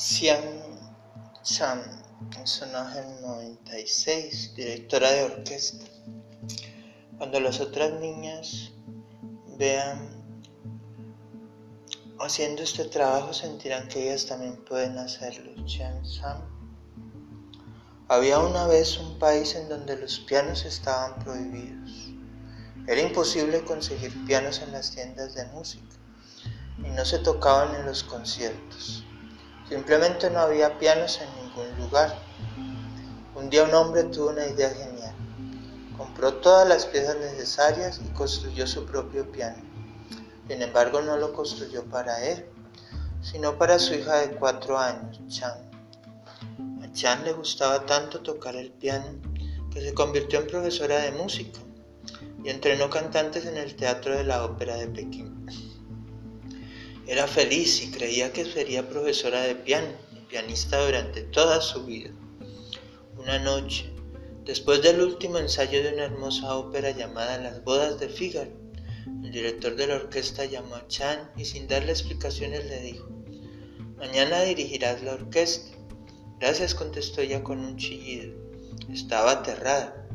Xian Chan, personaje 96, directora de orquesta. Cuando las otras niñas vean haciendo este trabajo sentirán que ellas también pueden hacerlo. Xian Chan. Había una vez un país en donde los pianos estaban prohibidos. Era imposible conseguir pianos en las tiendas de música y no se tocaban en los conciertos. Simplemente no había pianos en ningún lugar. Un día un hombre tuvo una idea genial. Compró todas las piezas necesarias y construyó su propio piano. Sin embargo, no lo construyó para él, sino para su hija de cuatro años, Chan. A Chan le gustaba tanto tocar el piano que se convirtió en profesora de música y entrenó cantantes en el Teatro de la Ópera de Pekín. Era feliz y creía que sería profesora de piano y pianista durante toda su vida. Una noche, después del último ensayo de una hermosa ópera llamada Las bodas de Fígaro, el director de la orquesta llamó a Chan y sin darle explicaciones le dijo, Mañana dirigirás la orquesta. Gracias, contestó ella con un chillido. Estaba aterrada.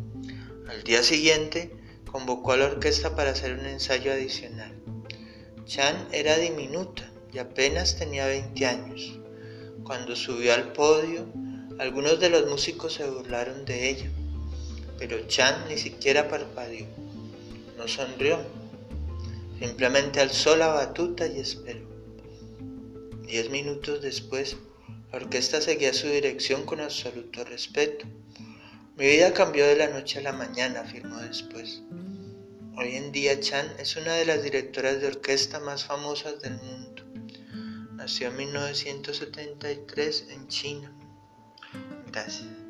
Al día siguiente, convocó a la orquesta para hacer un ensayo adicional. Chan era diminuta y apenas tenía 20 años. Cuando subió al podio, algunos de los músicos se burlaron de ella, pero Chan ni siquiera parpadeó, no sonrió, simplemente alzó la batuta y esperó. Diez minutos después, la orquesta seguía su dirección con absoluto respeto. Mi vida cambió de la noche a la mañana, afirmó después. Hoy en día Chan es una de las directoras de orquesta más famosas del mundo. Nació en 1973 en China. Gracias.